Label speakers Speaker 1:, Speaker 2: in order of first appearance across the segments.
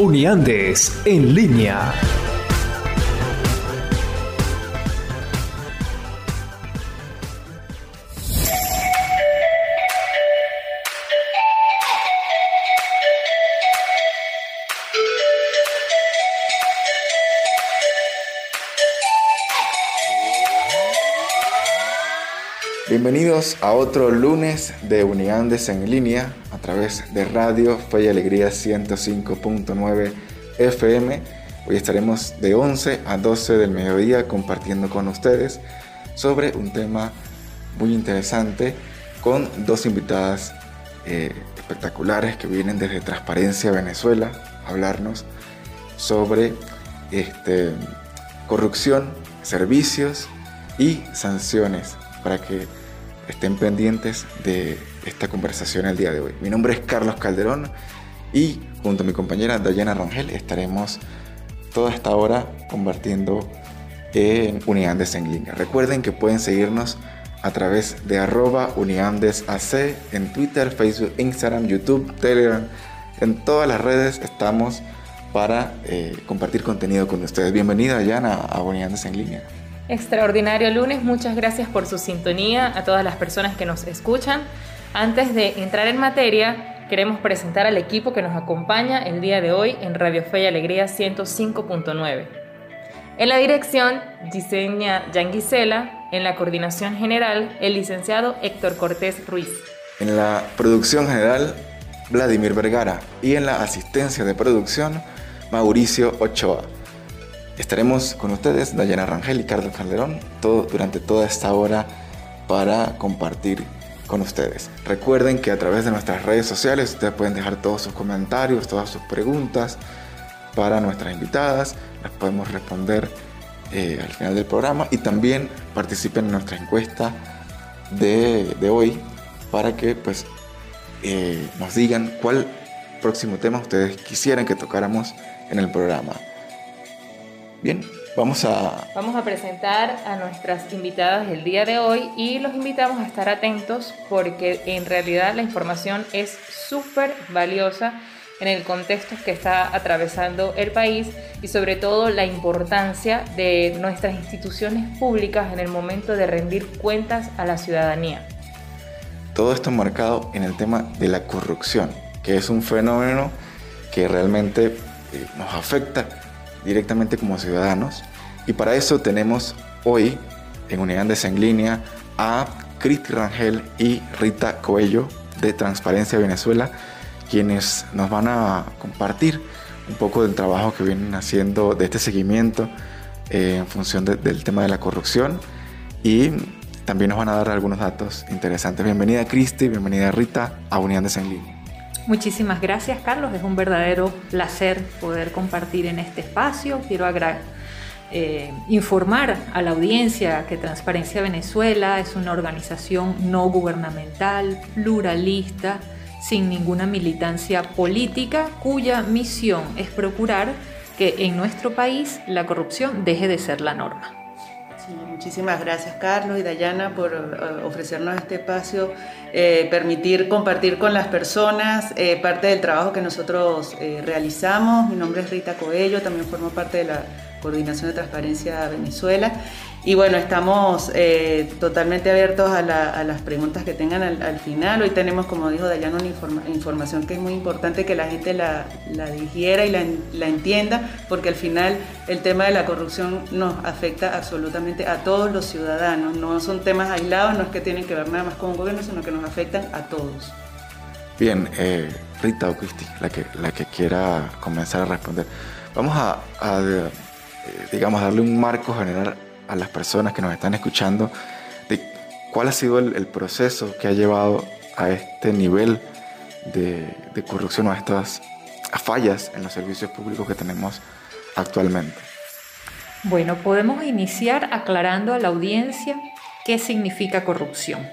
Speaker 1: Uniandes en línea.
Speaker 2: Bienvenidos a otro lunes de Uniandes en línea a través de Radio Fe y Alegría 105.9 FM. Hoy estaremos de 11 a 12 del mediodía compartiendo con ustedes sobre un tema muy interesante con dos invitadas eh, espectaculares que vienen desde Transparencia Venezuela a hablarnos sobre este, corrupción, servicios y sanciones para que estén pendientes de esta conversación el día de hoy. Mi nombre es Carlos Calderón y junto a mi compañera Dayana Rangel estaremos toda esta hora convirtiendo en Uniandes en línea. Recuerden que pueden seguirnos a través de arroba uniandesac en Twitter, Facebook, Instagram, YouTube, Telegram. En todas las redes estamos para eh, compartir contenido con ustedes. Bienvenida, Dayana, a Uniandes en línea.
Speaker 3: Extraordinario lunes, muchas gracias por su sintonía a todas las personas que nos escuchan. Antes de entrar en materia, queremos presentar al equipo que nos acompaña el día de hoy en Radio Fe y Alegría 105.9. En la dirección, diseña Jan Gisela, en la coordinación general, el licenciado Héctor Cortés Ruiz.
Speaker 2: En la producción general, Vladimir Vergara y en la asistencia de producción, Mauricio Ochoa. Estaremos con ustedes, Dayana Rangel y Carlos Calderón, todo, durante toda esta hora para compartir con ustedes. Recuerden que a través de nuestras redes sociales ustedes pueden dejar todos sus comentarios, todas sus preguntas para nuestras invitadas, las podemos responder eh, al final del programa y también participen en nuestra encuesta de, hoy para que pues eh, nos digan cuál próximo tema ustedes quisieran que tocáramos en el programa. Bien, vamos a...
Speaker 3: Vamos a presentar a nuestras invitadas el día de hoy y los invitamos a estar atentos porque en realidad la información es súper valiosa en el contexto que está atravesando el país y sobre todo la importancia de nuestras instituciones públicas en el momento de rendir cuentas a la ciudadanía.
Speaker 2: Todo esto marcado en el tema de la corrupción, que es un fenómeno que realmente eh, nos afecta directamente como ciudadanos. Y para eso tenemos hoy en Unidades en Línea a Cristi Rangel y Rita Coello de Transparencia Venezuela, quienes nos van a compartir un poco del trabajo que vienen haciendo de este seguimiento eh, en función del tema de la corrupción y también nos van a dar algunos datos interesantes. Bienvenida Cristi, bienvenida Rita a Unidades en Línea.
Speaker 4: Muchísimas gracias, Carlos. Es un verdadero placer poder compartir en este espacio. Quiero eh, informar a la audiencia que Transparencia Venezuela es una organización no gubernamental, pluralista, sin ninguna militancia política, cuya misión es procurar que en nuestro país la corrupción deje de ser la norma
Speaker 5: muchísimas gracias Carlos y Dayana por eh, ofrecernos este espacio, eh, permitir compartir con las personas eh, parte del trabajo que nosotros realizamos. Mi nombre es Rita Coello, también formo parte de la Coordinación de Transparencia Venezuela y bueno, estamos eh, totalmente abiertos a, las preguntas que tengan al, final. Hoy tenemos, como dijo Dayana, una información que es muy importante que la gente la, digiera y la, entienda, porque al final el tema de la corrupción nos afecta absolutamente a todos los ciudadanos. No son temas aislados, no es que tienen que ver nada más con un gobierno, sino que nos afectan a todos.
Speaker 2: Bien, eh, Rita o Cristi, la que, la que quiera comenzar a responder. Vamos a, digamos, darle un marco general a las personas que nos están escuchando de cuál ha sido el, proceso que ha llevado a este nivel de, corrupción o a estas fallas en los servicios públicos que tenemos actualmente.
Speaker 4: Bueno, podemos iniciar aclarando a la audiencia qué significa corrupción.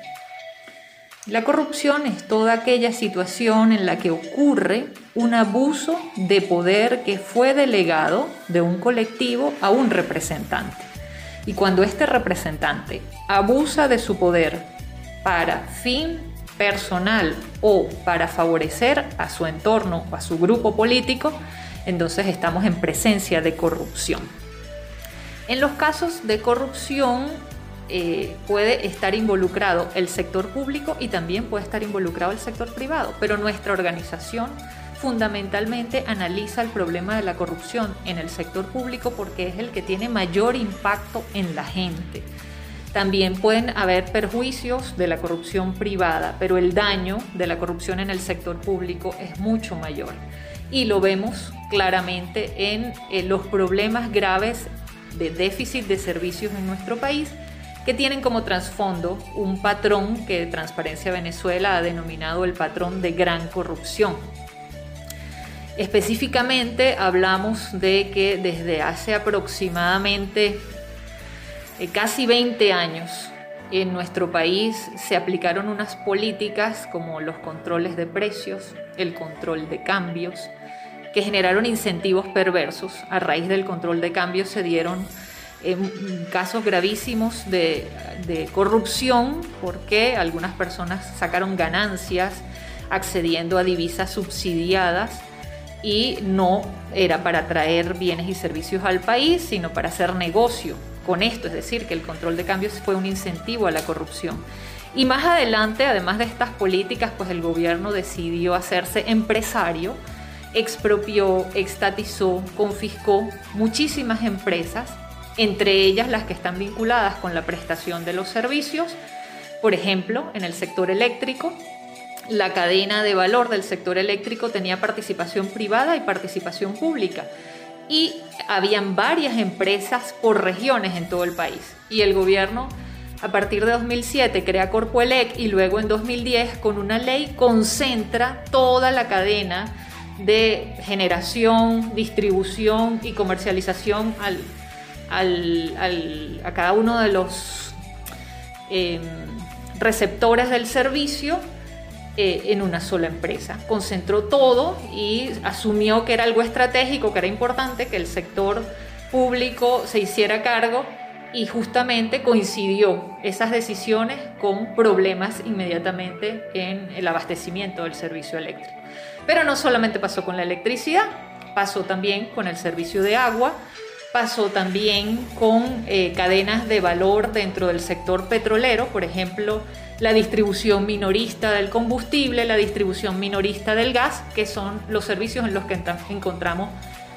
Speaker 4: La corrupción es toda aquella situación en la que ocurre un abuso de poder que fue delegado de un colectivo a un representante. Y cuando este representante abusa de su poder para fin personal o para favorecer a su entorno o a su grupo político, entonces estamos en presencia de corrupción. En los casos de corrupción eh, puede estar involucrado el sector público y también puede estar involucrado el sector privado, pero nuestra organización fundamentalmente analiza el problema de la corrupción en el sector público porque es el que tiene mayor impacto en la gente. También pueden haber perjuicios de la corrupción privada, pero el daño de la corrupción en el sector público es mucho mayor. Y lo vemos claramente en los problemas graves de déficit de servicios en nuestro país que tienen como trasfondo un patrón que Transparencia Venezuela ha denominado el patrón de gran corrupción. Específicamente hablamos de que desde hace aproximadamente eh, casi 20 años en nuestro país se aplicaron unas políticas como los controles de precios, el control de cambios, que generaron incentivos perversos. A raíz del control de cambios se dieron casos gravísimos de, corrupción porque algunas personas sacaron ganancias accediendo a divisas subsidiadas y no era para traer bienes y servicios al país, sino para hacer negocio con esto, es decir, que el control de cambios fue un incentivo a la corrupción. Y más adelante, además de estas políticas, pues el gobierno decidió hacerse empresario, expropió, extatizó, confiscó muchísimas empresas entre ellas las que están vinculadas con la prestación de los servicios, por ejemplo, en el sector eléctrico, la cadena de valor del sector eléctrico tenía participación privada y participación pública y habían varias empresas por regiones en todo el país. Y el gobierno a partir de 2007 crea Corpoelec y luego en 2010 con una ley concentra toda la cadena de generación, distribución y comercialización al a cada uno de los em, receptores del servicio eh, en una sola empresa. Concentró todo y asumió que era algo estratégico, que era importante que el sector público se hiciera cargo y justamente coincidió esas decisiones con problemas inmediatamente en el abastecimiento del servicio eléctrico. Pero no solamente pasó con la electricidad, pasó también con el servicio de agua, pasó también con eh, cadenas de valor dentro del sector petrolero, por ejemplo, la distribución minorista del combustible, la distribución minorista del gas, que son los servicios en los que encontramos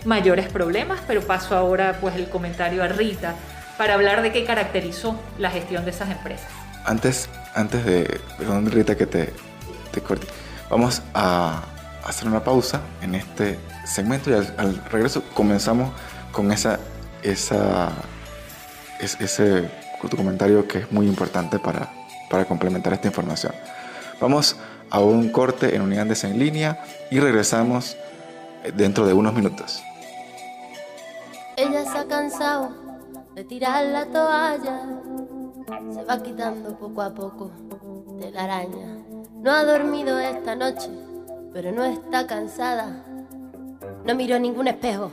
Speaker 4: mayores problemas, pero paso ahora pues el comentario a Rita para hablar de qué caracterizó la gestión de esas empresas.
Speaker 2: Antes, antes de, Rita que te, vamos a hacer una pausa en este segmento y al regreso comenzamos con esa, esa, ese comentario que es muy importante para, para complementar esta información. Vamos a un corte en unidades en línea y regresamos dentro de unos minutos.
Speaker 6: Ella se ha cansado de tirar la toalla, se va quitando poco a poco de la araña. No ha dormido esta noche, pero no está cansada. No miró ningún espejo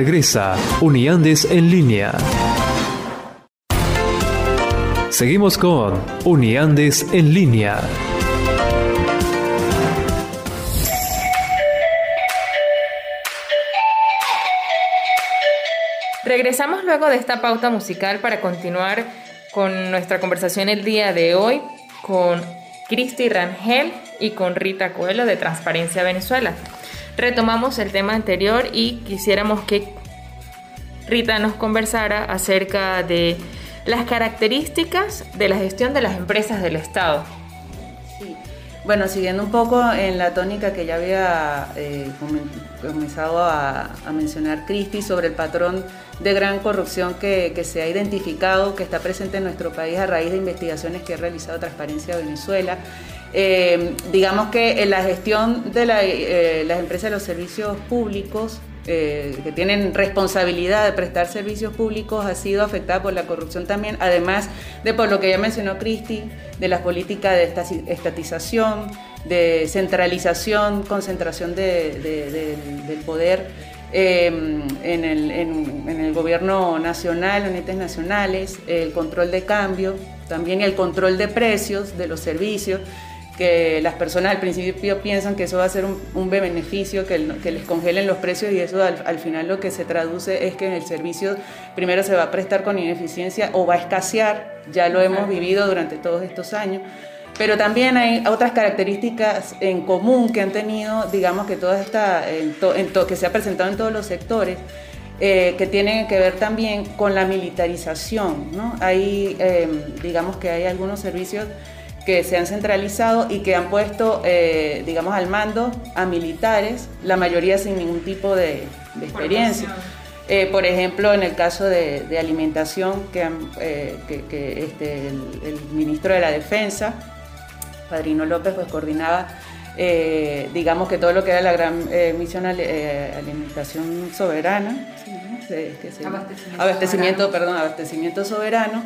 Speaker 1: regresa Uniandes en línea. Seguimos con Uniandes en línea.
Speaker 3: Regresamos luego de esta pauta musical para continuar con nuestra conversación el día de hoy con Cristi Rangel y con Rita Coelho de Transparencia Venezuela retomamos el tema anterior y quisiéramos que Rita nos conversara acerca de las características de la gestión de las empresas del Estado.
Speaker 5: Bueno, siguiendo un poco en la tónica que ya había eh, comenzado a, mencionar Cristi sobre el patrón de gran corrupción que, se ha identificado, que está presente en nuestro país a raíz de investigaciones que ha realizado Transparencia Venezuela. Eh, digamos que en la gestión de eh, las empresas de los servicios públicos, eh, que tienen responsabilidad de prestar servicios públicos, ha sido afectada por la corrupción también, además de por lo que ya mencionó Cristi, de las políticas de estatización, de centralización, concentración del poder en, el, en, el, gobierno nacional, en entes nacionales, el control de cambio, también el control de precios de los servicios que las personas al principio piensan que eso va a ser un, beneficio, que, les congelen los precios y eso al, final lo que se traduce es que el servicio primero se va a prestar con ineficiencia o va a escasear, ya lo hemos vivido durante todos estos años. Pero también hay otras características en común que han tenido, digamos que toda esta, que se ha presentado en todos los sectores, eh, que tienen que ver también con la militarización. ¿no? Hay, eh, digamos que hay algunos servicios que se han centralizado y que han puesto, eh, digamos, al mando a militares, la mayoría sin ningún tipo de, experiencia. Eh, por ejemplo, en el caso de, alimentación, que, eh, este, el, ministro de la Defensa, Padrino López, pues coordinaba, digamos que todo lo que era la gran misión alimentación soberana, abastecimiento, perdón, abastecimiento soberano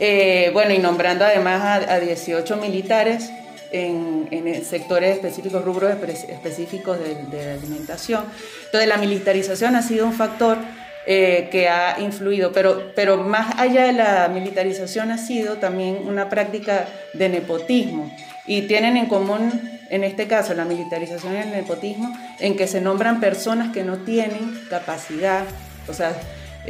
Speaker 5: eh, bueno, y nombrando además a, 18 militares en, sectores específicos, rubros específicos de, alimentación. Entonces, la militarización ha sido un factor eh, que ha influido, pero, pero más allá de la militarización ha sido también una práctica de nepotismo y tienen en común, en este caso, la militarización y el nepotismo, en que se nombran personas que no tienen capacidad, o sea,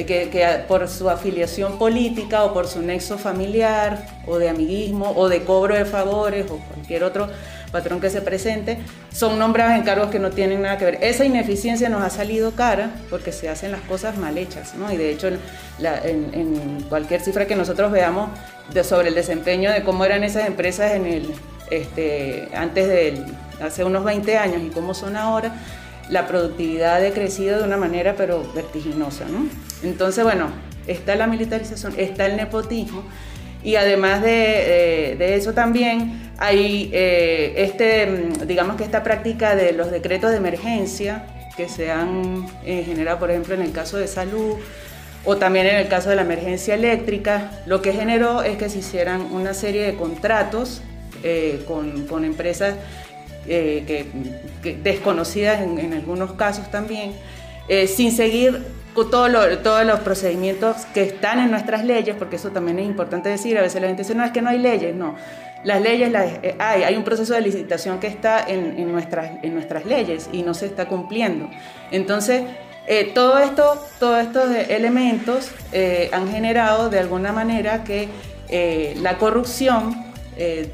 Speaker 5: que, que, por su afiliación política o por su nexo familiar o de amiguismo o de cobro de favores o cualquier otro patrón que se presente, son nombrados en cargos que no tienen nada que ver. Esa ineficiencia nos ha salido cara porque se hacen las cosas mal hechas, ¿no? Y de hecho, en, cualquier cifra que nosotros veamos de, sobre el desempeño de cómo eran esas empresas en el, este, antes de hace unos 20 años y cómo son ahora, la productividad ha decrecido de una manera pero vertiginosa, ¿no? Entonces, bueno, está la militarización, está el nepotismo y además de, eso también hay eh, este, mm, digamos que esta práctica de los decretos de emergencia que se han eh, generado, por ejemplo, en el caso de salud o también en el caso de la emergencia eléctrica, lo que generó es que se hicieran una serie de contratos eh, con, empresas desconocidas en, algunos casos también, sin seguir todos los procedimientos que están en nuestras leyes, porque eso también es importante decir, a veces la gente dice, no, es que no hay leyes, no. Las leyes eh, hay, hay un proceso de licitación que está en, en, nuestras, en nuestras leyes y no se está cumpliendo. Entonces, eh, todo esto, todos estos elementos eh, han generado de alguna manera que la corrupción,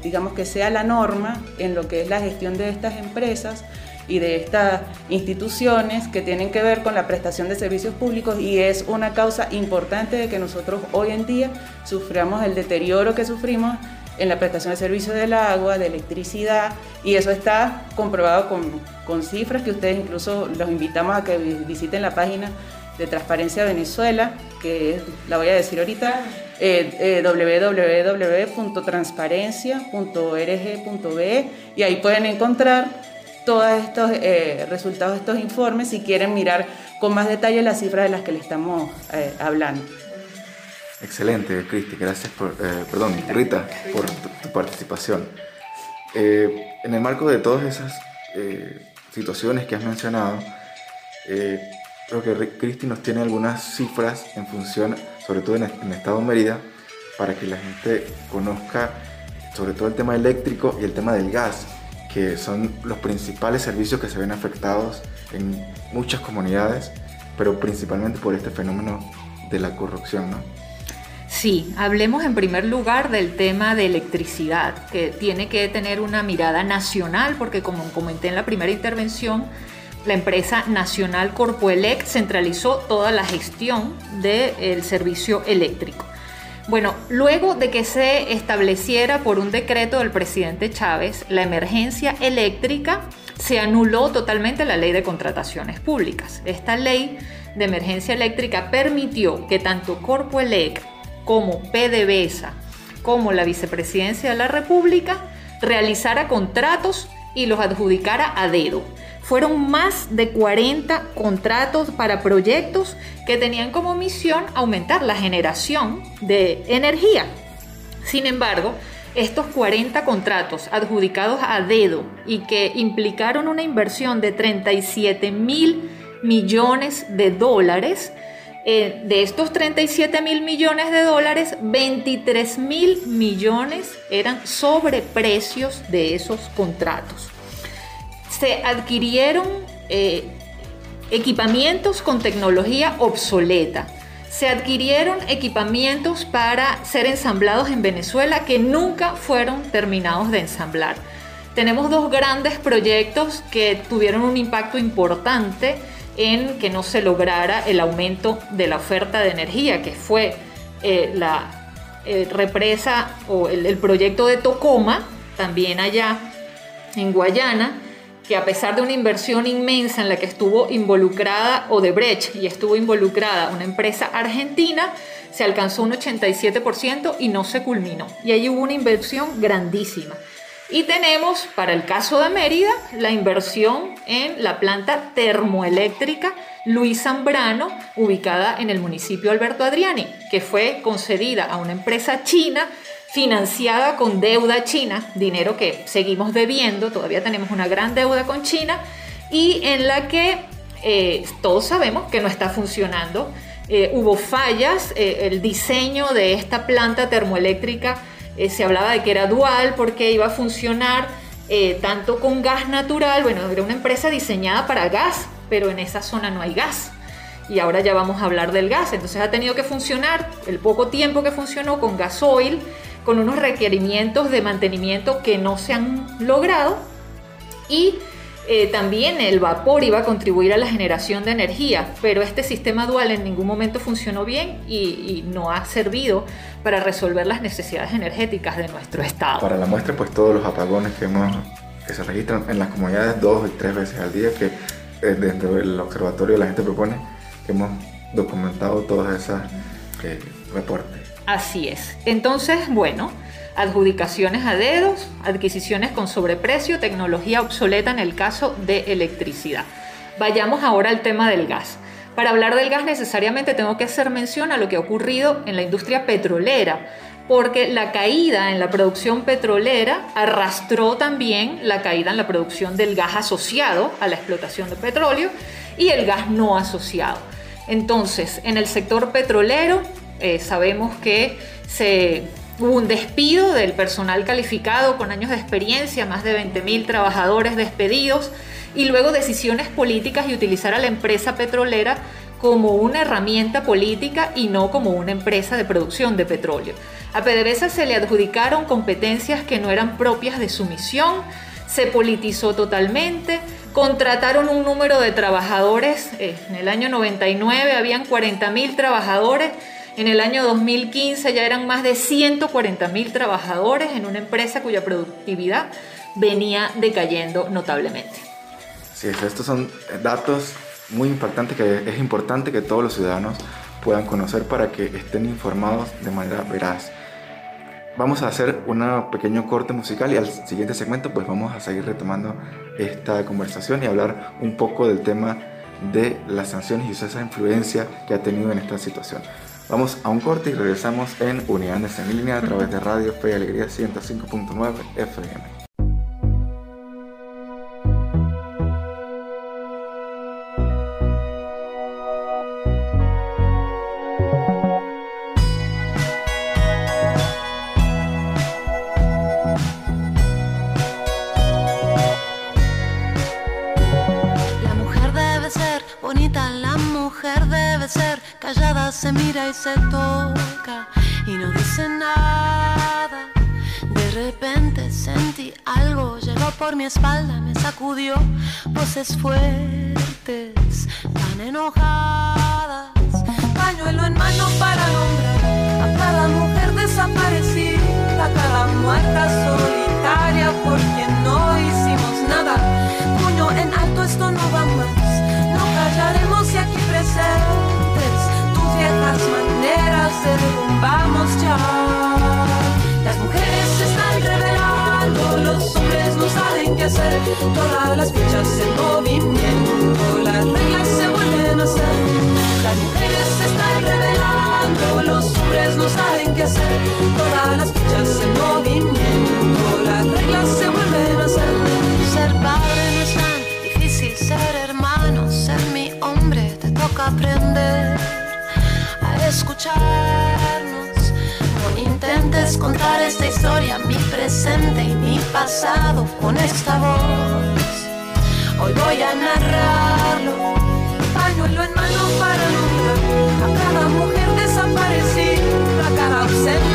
Speaker 5: digamos que sea la norma en lo que es la gestión de estas empresas y de estas instituciones que tienen que ver con la prestación de servicios públicos y es una causa importante de que nosotros hoy en día suframos el deterioro que sufrimos en la prestación de servicios del agua, de electricidad, y eso está comprobado con, con cifras que ustedes incluso los invitamos a que visiten la página de Transparencia Venezuela, que la voy a decir ahorita, eh, eh, www.transparencia.org.be, y ahí pueden encontrar todos estos eh, resultados de estos informes si quieren mirar con más detalle las cifras de las que le estamos eh, hablando.
Speaker 2: Excelente, Cristi, gracias por, eh, perdón, Rita, por tu, participación. Eh, en el marco de todas esas eh, situaciones que has mencionado, creo que Cristi nos tiene algunas cifras en función, sobre todo en el, estado de Mérida, para que la gente conozca sobre todo el tema eléctrico y el tema del gas, que son los principales servicios que se ven afectados en muchas comunidades, pero principalmente por este fenómeno de la corrupción, ¿no?
Speaker 4: Sí, hablemos en primer lugar del tema de electricidad, que tiene que tener una mirada nacional, porque como comenté en la primera intervención, la empresa nacional Corpoelect centralizó toda la gestión del servicio eléctrico. Bueno, luego de que se estableciera por un decreto del presidente Chávez la emergencia eléctrica, se anuló totalmente la ley de contrataciones públicas. Esta ley de emergencia eléctrica permitió que tanto Corpoelect como PDVSA, como la Vicepresidencia de la República, realizara contratos y los adjudicara a dedo. Fueron más de 40 contratos para proyectos que tenían como misión aumentar la generación de energía. Sin embargo, estos 40 contratos adjudicados a dedo y que implicaron una inversión de 37 mil millones de dólares, eh, de estos 37 mil millones de dólares, 23 mil millones eran sobreprecios de esos contratos. Se adquirieron eh, equipamientos con tecnología obsoleta. Se adquirieron equipamientos para ser ensamblados en Venezuela que nunca fueron terminados de ensamblar. Tenemos dos grandes proyectos que tuvieron un impacto importante en que no se lograra el aumento de la oferta de energía, que fue eh, la eh, represa o el, proyecto de Tocoma, también allá en Guayana, que a pesar de una inversión inmensa en la que estuvo involucrada Odebrecht y estuvo involucrada una empresa argentina, se alcanzó un 87% y no se culminó. Y ahí hubo una inversión grandísima. Y tenemos, para el caso de Mérida, la inversión en la planta termoeléctrica Luis Zambrano, ubicada en el municipio Alberto Adriani, que fue concedida a una empresa china financiada con deuda china, dinero que seguimos debiendo, todavía tenemos una gran deuda con China, y en la que eh, todos sabemos que no está funcionando. Eh, hubo fallas, eh, el diseño de esta planta termoeléctrica eh, se hablaba de que era dual porque iba a funcionar eh, tanto con gas natural, bueno, era una empresa diseñada para gas, pero en esa zona no hay gas. Y ahora ya vamos a hablar del gas. Entonces ha tenido que funcionar el poco tiempo que funcionó con gasoil, con unos requerimientos de mantenimiento que no se han logrado. Y eh, también el vapor iba a contribuir a la generación de energía, pero este sistema dual en ningún momento funcionó bien y, no ha servido para resolver las necesidades energéticas de nuestro estado.
Speaker 2: Para la muestra, pues todos los apagones que, hemos, que se registran en las comunidades dos y tres veces al día, que eh, dentro del observatorio la gente propone, que hemos documentado todas esas eh, reportes.
Speaker 4: Así es. Entonces, bueno, adjudicaciones a dedos, adquisiciones con sobreprecio, tecnología obsoleta en el caso de electricidad. Vayamos ahora al tema del gas. Para hablar del gas necesariamente tengo que hacer mención a lo que ha ocurrido en la industria petrolera, porque la caída en la producción petrolera arrastró también la caída en la producción del gas asociado a la explotación de petróleo y el gas no asociado. Entonces, en el sector petrolero eh, sabemos que se Hubo un despido del personal calificado con años de experiencia, más de 20.000 trabajadores despedidos, y luego decisiones políticas y utilizar a la empresa petrolera como una herramienta política y no como una empresa de producción de petróleo. A PDVSA se le adjudicaron competencias que no eran propias de su misión, se politizó totalmente, contrataron un número de trabajadores, eh, en el año 99 habían 40.000 trabajadores, en el año 2015 ya eran más de 140 mil trabajadores en una empresa cuya productividad venía decayendo notablemente.
Speaker 2: Sí, estos son datos muy impactantes que es importante que todos los ciudadanos puedan conocer para que estén informados de manera veraz. Vamos a hacer un pequeño corte musical y al siguiente segmento pues vamos a seguir retomando esta conversación y hablar un poco del tema de las sanciones y esa influencia que ha tenido en esta situación. Vamos a un corte y regresamos en Unidades en línea a través de Radio Fe y Alegría 105.9 FM.
Speaker 7: Y se toca y no dice nada. De repente sentí algo, llegó por mi espalda, me sacudió voces fuertes, tan enojadas. Pañuelo en mano para nombrar a cada mujer desaparecida, a cada muerta solitaria por quien no hicimos nada. Puño en alto, esto no va más, no callaremos y aquí presentes viejas maneras derrumbamos ya. Las mujeres se están revelando, los hombres no saben qué hacer. Todas las fichas en movimiento, las reglas se vuelven a hacer. Las mujeres se están revelando, los hombres no saben qué hacer. Todas las fichas en escucharnos. No intentes contar esta historia, mi presente y mi pasado con esta voz. Hoy voy a narrarlo, pañuelo en mano para nombrar a cada mujer desaparecida, a cada ausente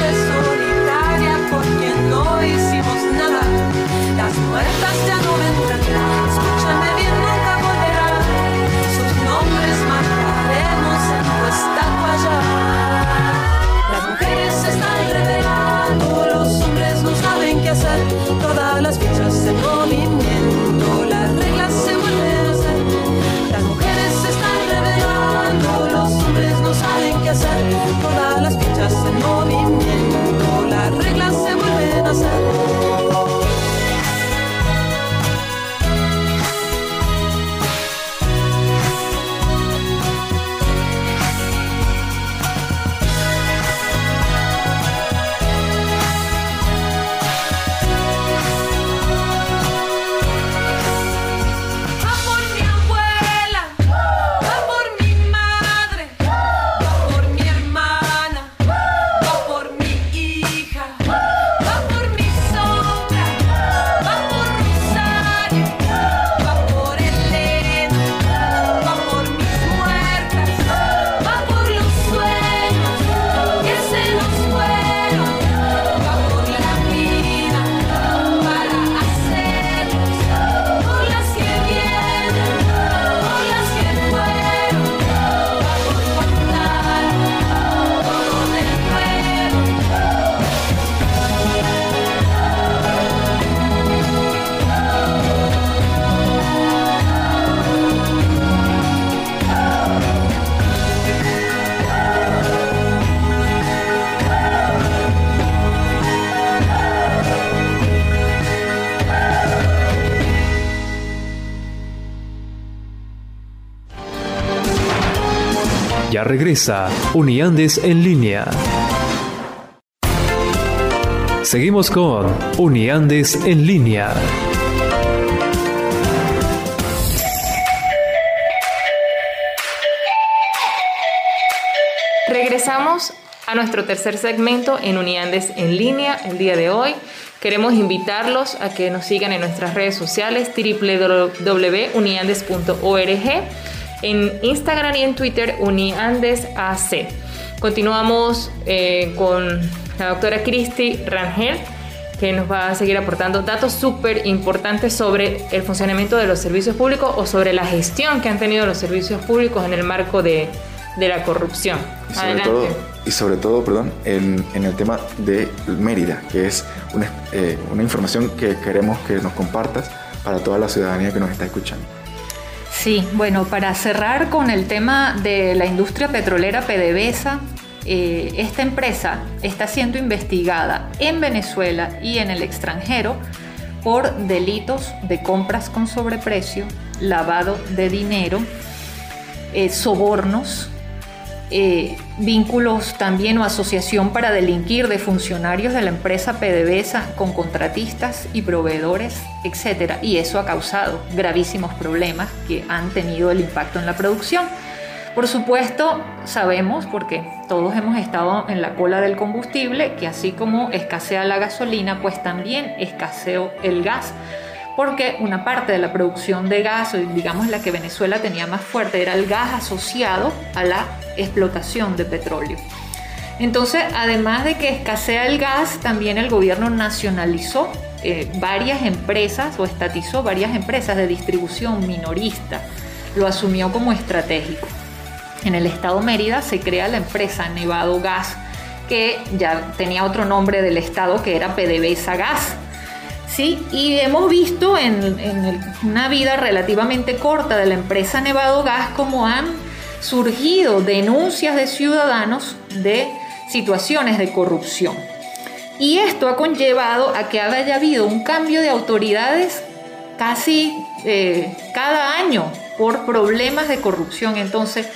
Speaker 1: regresa Uniandes en línea. Seguimos con Uniandes en línea.
Speaker 3: Regresamos a nuestro tercer segmento en Uniandes en línea el día de hoy. Queremos invitarlos a que nos sigan en nuestras redes sociales www.uniandes.org, en Instagram y en Twitter uniandesac. Continuamos eh, con la doctora Cristi Rangel, que nos va a seguir aportando datos súper importantes sobre el funcionamiento de los servicios públicos o sobre la gestión que han tenido los servicios públicos en el marco de, la corrupción.
Speaker 2: Y sobre, todo, y sobre todo, perdón, en, el tema de Mérida, que es una, eh, una información que queremos que nos compartas para toda la ciudadanía que nos está escuchando.
Speaker 4: Sí, bueno, para cerrar con el tema de la industria petrolera PDVSA, eh, esta empresa está siendo investigada en Venezuela y en el extranjero por delitos de compras con sobreprecio, lavado de dinero, eh, sobornos, eh, vínculos también o asociación para delinquir de funcionarios de la empresa PDVSA con contratistas y proveedores, etc. Y eso ha causado gravísimos problemas que han tenido el impacto en la producción. Por supuesto, sabemos, porque todos hemos estado en la cola del combustible, que así como escasea la gasolina, pues también escaseó el gas, porque una parte de la producción de gas, digamos la que Venezuela tenía más fuerte, era el gas asociado a la explotación de petróleo. Entonces, además de que escasea el gas, también el gobierno nacionalizó eh, varias empresas o estatizó varias empresas de distribución minorista. Lo asumió como estratégico. En el estado Mérida se crea la empresa Nevado Gas, que ya tenía otro nombre del estado que era PDVSA Gas. Y hemos visto en, en una vida relativamente corta de la empresa Nevado Gas cómo han surgido denuncias de ciudadanos de situaciones de corrupción. Y esto ha conllevado a que haya habido un cambio de autoridades casi eh, cada año por problemas de corrupción. Entonces,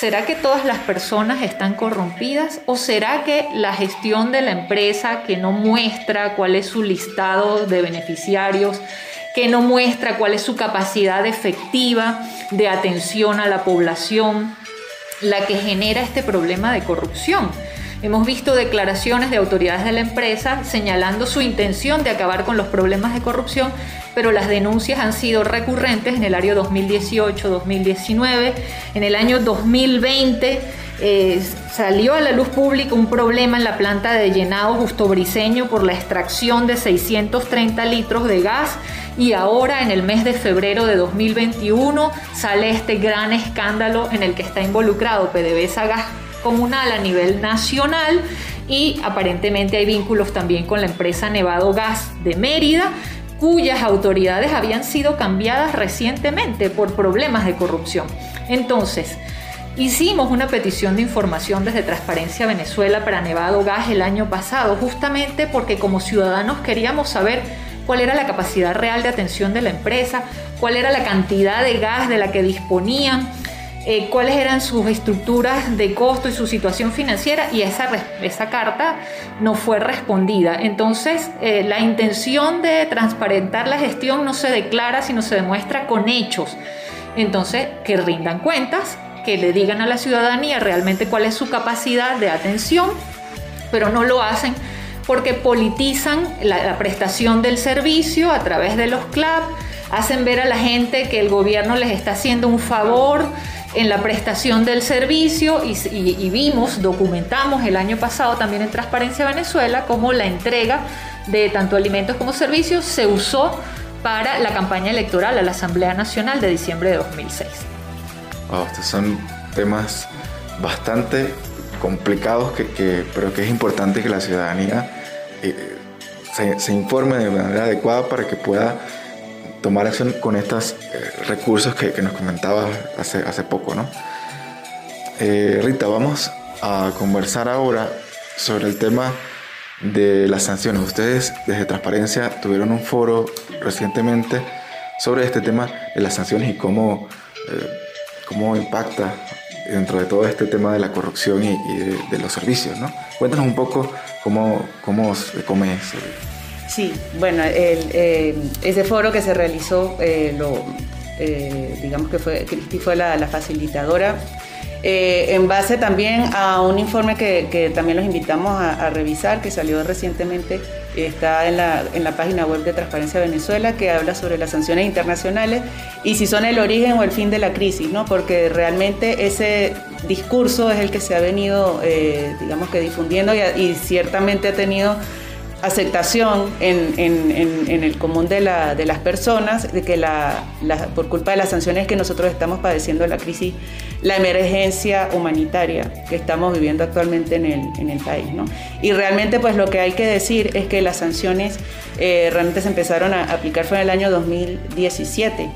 Speaker 4: ¿Será que todas las personas están corrompidas o será que la gestión de la empresa que no muestra cuál es su listado de beneficiarios, que no muestra cuál es su capacidad efectiva de atención a la población, la que genera este problema de corrupción? Hemos visto declaraciones de autoridades de la empresa señalando su intención de acabar con los problemas de corrupción, pero las denuncias han sido recurrentes en el año 2018-2019. En el año 2020 eh, salió a la luz pública un problema en la planta de llenado Justo Briseño por la extracción de 630 litros de gas y ahora en el mes de febrero de 2021 sale este gran escándalo en el que está involucrado PDVSA Gas comunal a nivel nacional y aparentemente hay vínculos también con la empresa Nevado Gas de Mérida cuyas autoridades habían sido cambiadas recientemente por problemas de corrupción. Entonces, hicimos una petición de información desde Transparencia Venezuela para Nevado Gas el año pasado, justamente porque como ciudadanos queríamos saber cuál era la capacidad real de atención de la empresa, cuál era la cantidad de gas de la que disponían, eh, cuáles eran sus estructuras de costo y su situación financiera y esa, esa carta no fue respondida. Entonces, eh, la intención de transparentar la gestión no se declara, sino se demuestra con hechos. Entonces, que rindan cuentas, que le digan a la ciudadanía realmente cuál es su capacidad de atención, pero no lo hacen porque politizan la, la prestación del servicio a través de los CLAP, hacen ver a la gente que el gobierno les está haciendo un favor, en la prestación del servicio y, vimos, documentamos el año pasado también en Transparencia Venezuela cómo la entrega de tanto alimentos como servicios se usó para la campaña electoral a la Asamblea Nacional de diciembre de 2006.
Speaker 2: estos son temas bastante complicados, que, pero que es importante que la ciudadanía eh, se, se informe de manera adecuada para que pueda tomar acción con estos eh, recursos que, nos comentaba hace, hace poco. ¿no? Eh, Rita, vamos a conversar ahora sobre el tema de las sanciones. Ustedes desde Transparencia tuvieron un foro recientemente sobre este tema de las sanciones y cómo, eh, cómo impacta dentro de todo este tema de la corrupción y, de, los servicios, ¿no? Cuéntanos un poco cómo, cómo come eso.
Speaker 5: Sí, bueno, eh, ese foro que se realizó, eh, eh, digamos que fue, Cristi fue la, facilitadora, en base también a un informe que, también los invitamos a, revisar, que salió recientemente, está en la, en la página web de Transparencia Venezuela, que habla sobre las sanciones internacionales y si son el origen o el fin de la crisis, ¿no? porque realmente ese discurso es el que se ha venido, digamos que difundiendo y ciertamente ha tenido aceptación en, el común de, las personas de que la, por culpa de las sanciones que nosotros estamos padeciendo la crisis, la emergencia humanitaria que estamos viviendo actualmente en el, país. Y realmente pues lo que hay que decir es que las sanciones eh, realmente se empezaron a aplicar fue en el año 2017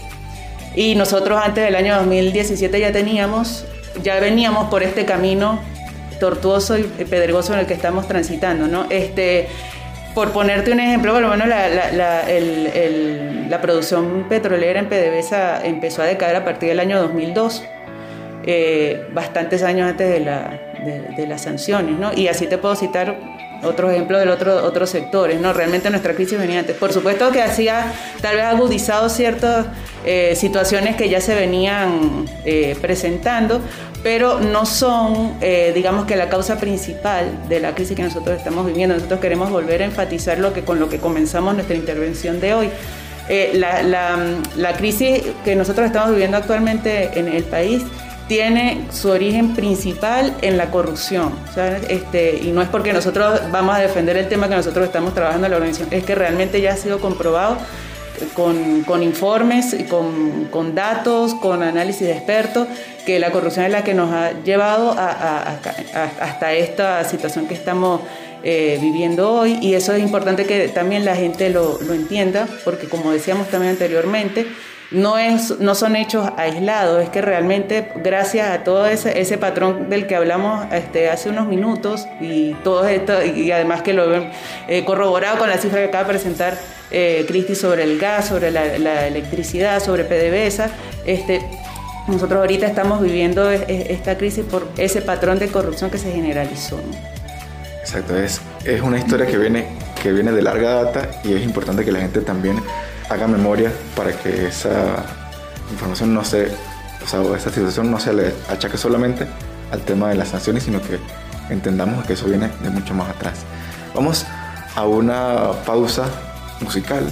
Speaker 5: y nosotros antes del año 2017 ya teníamos, ya veníamos por este camino tortuoso y pedregoso en el que estamos transitando, ¿no? Este, por ponerte un ejemplo, por lo menos la, producción petrolera en PDVSA empezó a decaer a partir del año 2002, eh, bastantes años antes de, las sanciones, ¿no? Y así te puedo citar otros ejemplos de otro, otros sectores, ¿no? Realmente nuestra crisis venía antes. Por supuesto que hacía tal vez agudizado ciertas eh, situaciones que ya se venían eh, presentando, pero no son, eh, digamos que la causa principal de la crisis que nosotros estamos viviendo. Nosotros queremos volver a enfatizar lo que, con lo que comenzamos nuestra intervención de hoy. la, crisis que nosotros estamos viviendo actualmente en el país tiene su origen principal en la corrupción. Este, y no es porque nosotros vamos a defender el tema que nosotros estamos trabajando en la organización, es que realmente ya ha sido comprobado con, informes, con, con, datos, con análisis de expertos, que la corrupción es la que nos ha llevado hasta esta situación que estamos eh, viviendo hoy. Y eso es importante que también la gente lo, lo entienda, porque como decíamos también anteriormente, no, es, no son hechos aislados, es que realmente gracias a todo ese, ese patrón del que hablamos este, hace unos minutos y todo esto, y además que lo ven eh, corroborado con la cifra que acaba de presentar eh, Cristi sobre el gas, sobre la, electricidad, sobre PDVSA, este, nosotros ahorita estamos viviendo esta crisis por ese patrón de corrupción que se generalizó.
Speaker 2: Exacto, es, es una historia que viene, que viene de larga data y es importante que la gente también haga memoria para que esa información no se, o sea, esta situación no se le achaque solamente al tema de las sanciones, sino que entendamos que eso viene de mucho más atrás. Vamos a una pausa musical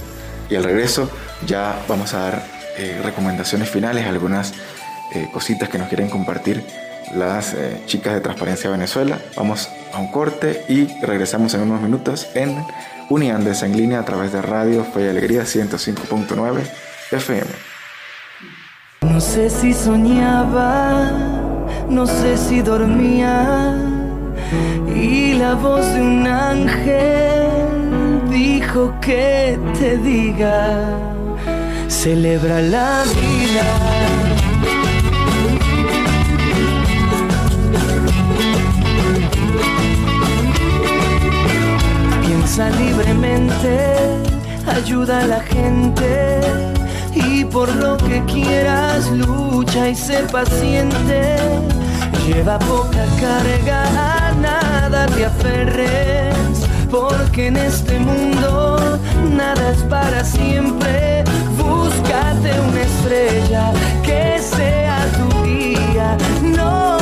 Speaker 2: y al regreso ya vamos a dar eh, recomendaciones finales, algunas eh, cositas que nos quieren compartir las eh, chicas de Transparencia Venezuela. Vamos a un corte y regresamos en unos minutos en Uniandes en línea a través de Radio Fe y Alegría 105.9 FM.
Speaker 8: No sé si soñaba, no sé si dormía y la voz de un ángel dijo que te diga, celebra la vida. Libremente, ayuda a la gente y por lo que quieras lucha y sé paciente. Lleva poca carga, a nada te aferres, porque en este mundo nada es para siempre. Búscate una estrella que sea tu guía, no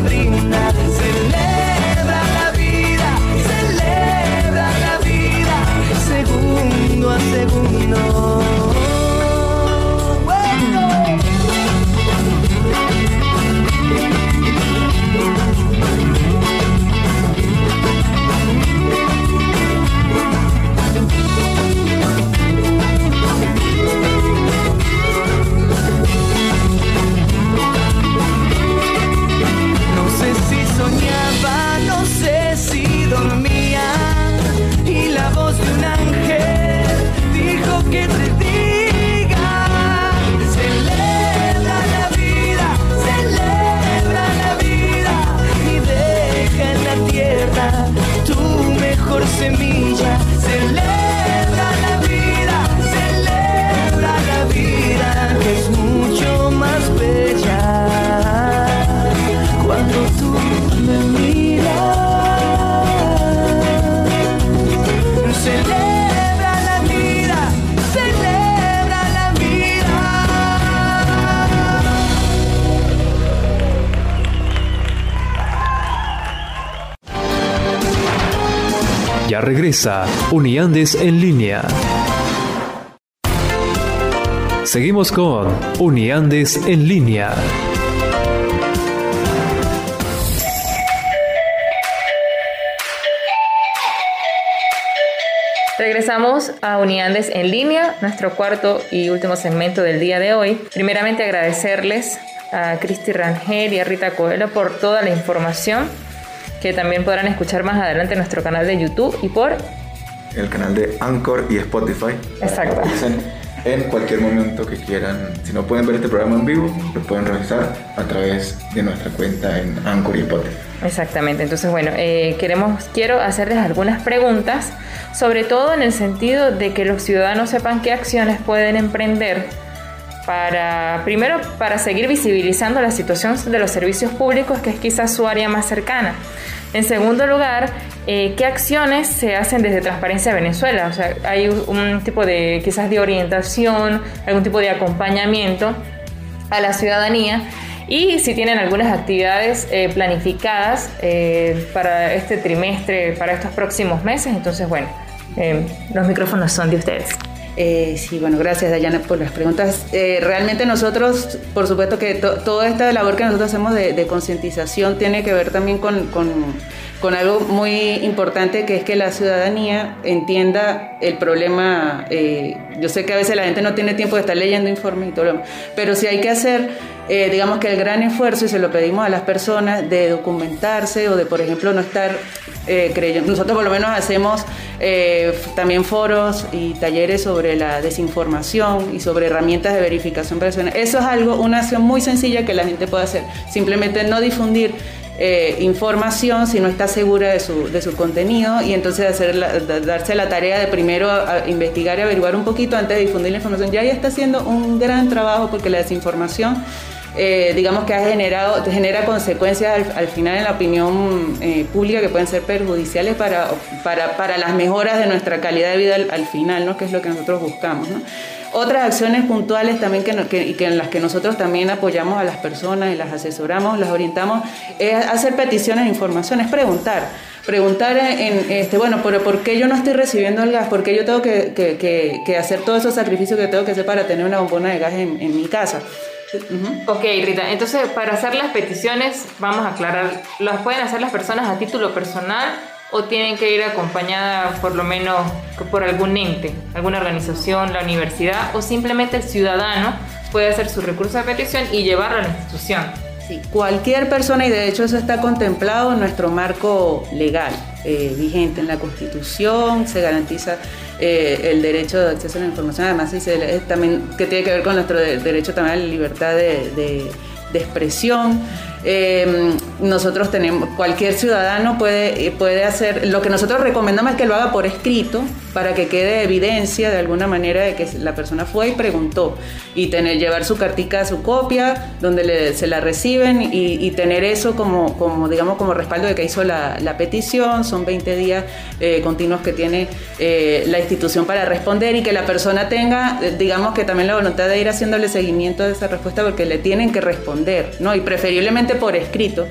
Speaker 8: brinda. Celebra la vida, celebra la vida, segundo
Speaker 1: a segundo. Uniandes en línea. Seguimos con Uniandes en línea.
Speaker 3: Regresamos a Uniandes en línea, nuestro cuarto y último segmento del día de hoy. Primeramente agradecerles a Cristi Rangel y a Rita Coelho por toda la información que también podrán escuchar más adelante en nuestro canal de YouTube y por
Speaker 2: el canal de Anchor y Spotify.
Speaker 3: Exacto.
Speaker 2: En cualquier momento que quieran. Si no pueden ver este programa en vivo, lo pueden revisar a través de nuestra cuenta en Anchor y Spotify.
Speaker 3: Exactamente. Entonces, bueno, eh, queremos, quiero hacerles algunas preguntas, sobre todo en el sentido de que los ciudadanos sepan qué acciones pueden emprender para, primero, para seguir visibilizando la situación de los servicios públicos, que es quizás su área más cercana. En segundo lugar, eh, ¿qué acciones se hacen desde Transparencia Venezuela? O sea, hay un tipo de, quizás de orientación, algún tipo de acompañamiento a la ciudadanía y si tienen algunas actividades eh, planificadas eh, para este trimestre, para estos próximos meses, entonces bueno, los micrófonos son de ustedes.
Speaker 5: Eh, sí, bueno, gracias Dayana por las preguntas. Eh, realmente nosotros, por supuesto que toda esta labor que nosotros hacemos de, concientización tiene que ver también con, algo muy importante que es que la ciudadanía entienda el problema. Eh, yo sé que a veces la gente no tiene tiempo de estar leyendo informes y todo lo demás, pero si hay que hacer eh, digamos que el gran esfuerzo, y se lo pedimos a las personas, de documentarse o de, por ejemplo, no estar eh, creyendo. Nosotros por lo menos hacemos eh, también foros y talleres sobre la desinformación y sobre herramientas de verificación personal. Eso es algo, una acción muy sencilla que la gente puede hacer. Simplemente no difundir información si no está segura de su, de su contenido y entonces hacer darse la tarea de primero investigar y averiguar un poquito antes de difundir la información. Ya ahí está haciendo un gran trabajo porque la desinformación eh, digamos que ha generado, genera consecuencias al, final en la opinión eh, pública que pueden ser perjudiciales para, para, para, las mejoras de nuestra calidad de vida al, final, ¿no? que es lo que nosotros buscamos. Otras acciones puntuales también que, que, que, en las que nosotros también apoyamos a las personas y las asesoramos, las orientamos, es hacer peticiones de información, es preguntar. Preguntar en, este, bueno, pero ¿por qué yo no estoy recibiendo el gas? ¿Por qué yo tengo que, que hacer todos esos sacrificios que tengo que hacer para tener una bombona de gas en, en mi casa?
Speaker 3: Ok, Rita, entonces para hacer las peticiones, vamos a aclarar, ¿las pueden hacer las personas a título personal o tienen que ir acompañadas por lo menos por algún ente, alguna organización, la universidad o simplemente el ciudadano puede hacer su recurso de petición y llevarlo a la institución?
Speaker 5: Sí, cualquier persona, y de hecho eso está contemplado en nuestro marco legal eh, vigente en la Constitución, se garantiza eh, el derecho de acceso a la información, además dice, también que tiene que ver con nuestro derecho también a la libertad de expresión. Em, nosotros tenemos, cualquier ciudadano puede, eh, puede hacer, lo que nosotros recomendamos es que lo haga por escrito para que quede evidencia de alguna manera de que la persona fue y preguntó y tener, llevar su cartica, su copia, donde se la reciben y, tener eso como, como, digamos, como respaldo de que hizo la, petición, son 20 días eh, continuos que tiene eh, la institución para responder y que la persona tenga, digamos que también la voluntad de ir haciéndole seguimiento de esa respuesta porque le tienen que responder, ¿no? Y preferiblemente por escrito,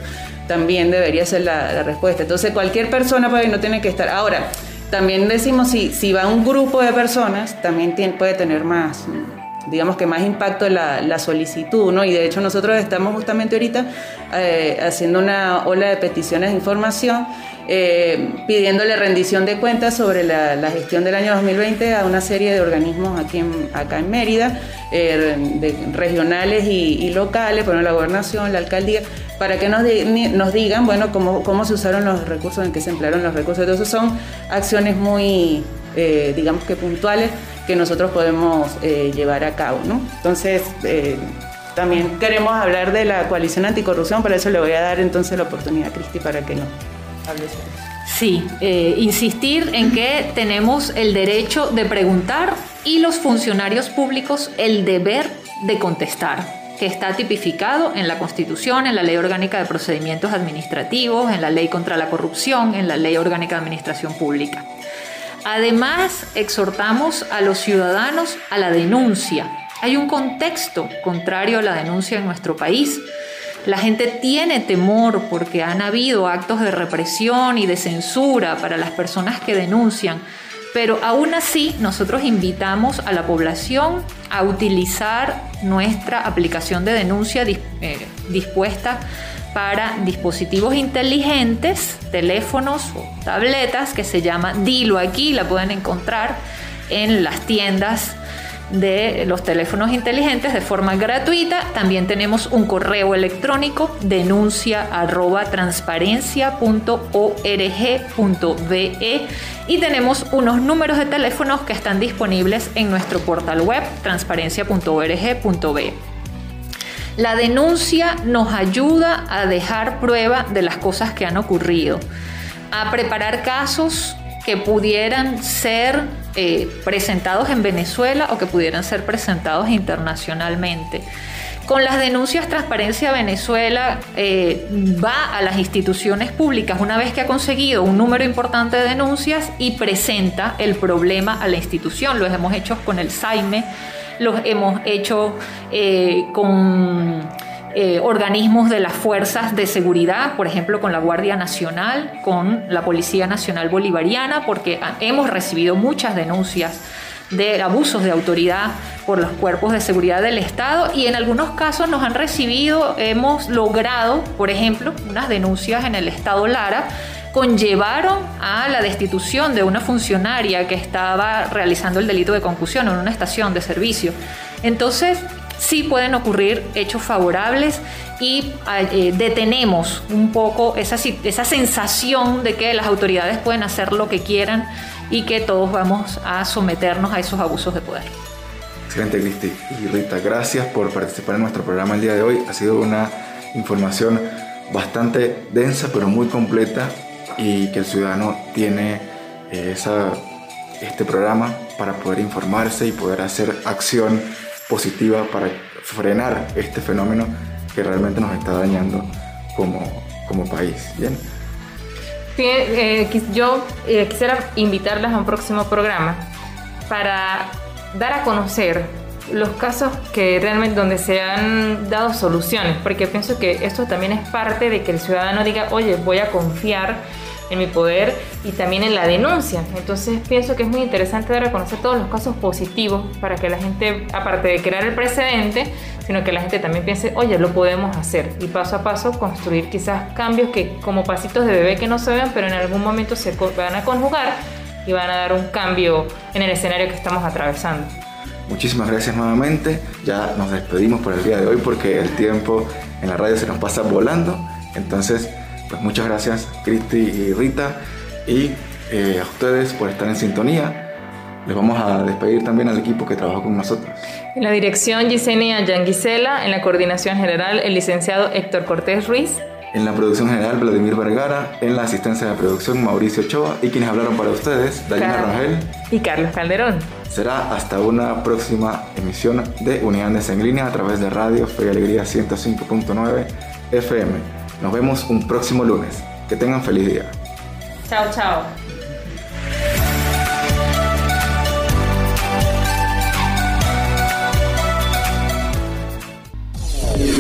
Speaker 5: también debería ser la, respuesta. Entonces cualquier persona puede, no tiene que estar. Ahora, también decimos, si, si va un grupo de personas, también puede tener más, digamos que más impacto la, solicitud, ¿no? Y de hecho nosotros estamos justamente ahorita eh, haciendo una ola de peticiones de información eh, pidiéndole rendición de cuentas sobre la, gestión del año 2020 a una serie de organismos aquí acá en Mérida, eh, regionales y, locales, bueno, la gobernación, la alcaldía, para que nos, nos digan, bueno, cómo, cómo, se usaron los recursos, en qué se emplearon los recursos. Entonces son acciones muy, eh, digamos que puntuales que nosotros podemos llevar a cabo, ¿no? Entonces, también queremos hablar de la coalición anticorrupción, por eso le voy a dar entonces la oportunidad a Cristi para que nos
Speaker 4: Sí, eh, insistir en que tenemos el derecho de preguntar y los funcionarios públicos el deber de contestar, que está tipificado en la Constitución, en la Ley Orgánica de Procedimientos Administrativos, en la Ley contra la Corrupción, en la Ley Orgánica de Administración Pública. Además, exhortamos a los ciudadanos a la denuncia. Hay un contexto contrario a la denuncia en nuestro país La gente tiene temor porque han habido actos de represión y de censura para las personas que denuncian. Pero aún así, nosotros invitamos a la población a utilizar nuestra aplicación de denuncia eh, dispuesta para dispositivos inteligentes, teléfonos o tabletas, que se llama Dilo aquí, la pueden encontrar en las tiendas de los teléfonos inteligentes de forma gratuita. También tenemos un correo electrónico denuncia y tenemos unos números de teléfonos que están disponibles en nuestro portal web transparencia.org.be. La denuncia nos ayuda a dejar prueba de las cosas que han ocurrido, a preparar casos pudieran ser eh, presentados en Venezuela o que pudieran ser presentados internacionalmente. Con las denuncias Transparencia Venezuela eh, va a las instituciones públicas una vez que ha conseguido un número importante de denuncias y presenta el problema a la institución. Lo hemos hecho con el SAIME, los hemos hecho eh, con eh, organismos de las fuerzas de seguridad, por ejemplo con la Guardia Nacional, con la Policía Nacional Bolivariana, porque hemos recibido muchas denuncias de abusos de autoridad por los cuerpos de seguridad del Estado y en algunos casos nos han recibido, hemos logrado, por ejemplo, unas denuncias en el Estado Lara conllevaron a la destitución de una funcionaria que estaba realizando el delito de concusión en una estación de servicio. Entonces, sí pueden ocurrir hechos favorables y eh, detenemos un poco esa, esa sensación de que las autoridades pueden hacer lo que quieran y que todos vamos a someternos a esos abusos de poder.
Speaker 2: Excelente, Cristi. Y Rita, gracias por participar en nuestro programa el día de hoy. Ha sido una información bastante densa, pero muy completa y que el ciudadano tiene eh, esa, este programa para poder informarse y poder hacer acción positiva para frenar este fenómeno que realmente nos está dañando como, como país. Bien.
Speaker 3: Eh, yo eh, quisiera invitarlas a un próximo programa para dar a conocer los casos que realmente donde se han dado soluciones, porque pienso que esto también es parte de que el ciudadano diga, oye, voy a confiar en mi poder y también en la denuncia. Entonces pienso que es muy interesante dar a conocer todos los casos positivos para que la gente, aparte de crear el precedente, sino que la gente también piense, oye, lo podemos hacer y paso a paso construir quizás cambios que como pasitos de bebé que no se ven, pero en algún momento se van a conjugar y van a dar un cambio en el escenario que estamos atravesando.
Speaker 2: Muchísimas gracias nuevamente. Ya nos despedimos por el día de hoy porque el tiempo en la radio se nos pasa volando. Entonces, pues muchas gracias Cristi y Rita y eh, a ustedes por estar en sintonía. Les vamos a despedir también al equipo que trabajó con nosotros.
Speaker 3: En la dirección Gisenia Yanguisela, en la coordinación general el licenciado Héctor Cortés Ruiz.
Speaker 2: En la producción general Vladimir Vergara, en la asistencia de producción Mauricio Ochoa y quienes hablaron para ustedes, Dayana Rangel
Speaker 3: y Carlos Calderón.
Speaker 2: Será hasta una próxima emisión de Unidades en línea a través de Radio Fe y Alegría 105.9 FM. Nos vemos un próximo lunes. Que tengan feliz día.
Speaker 3: Chao, chao.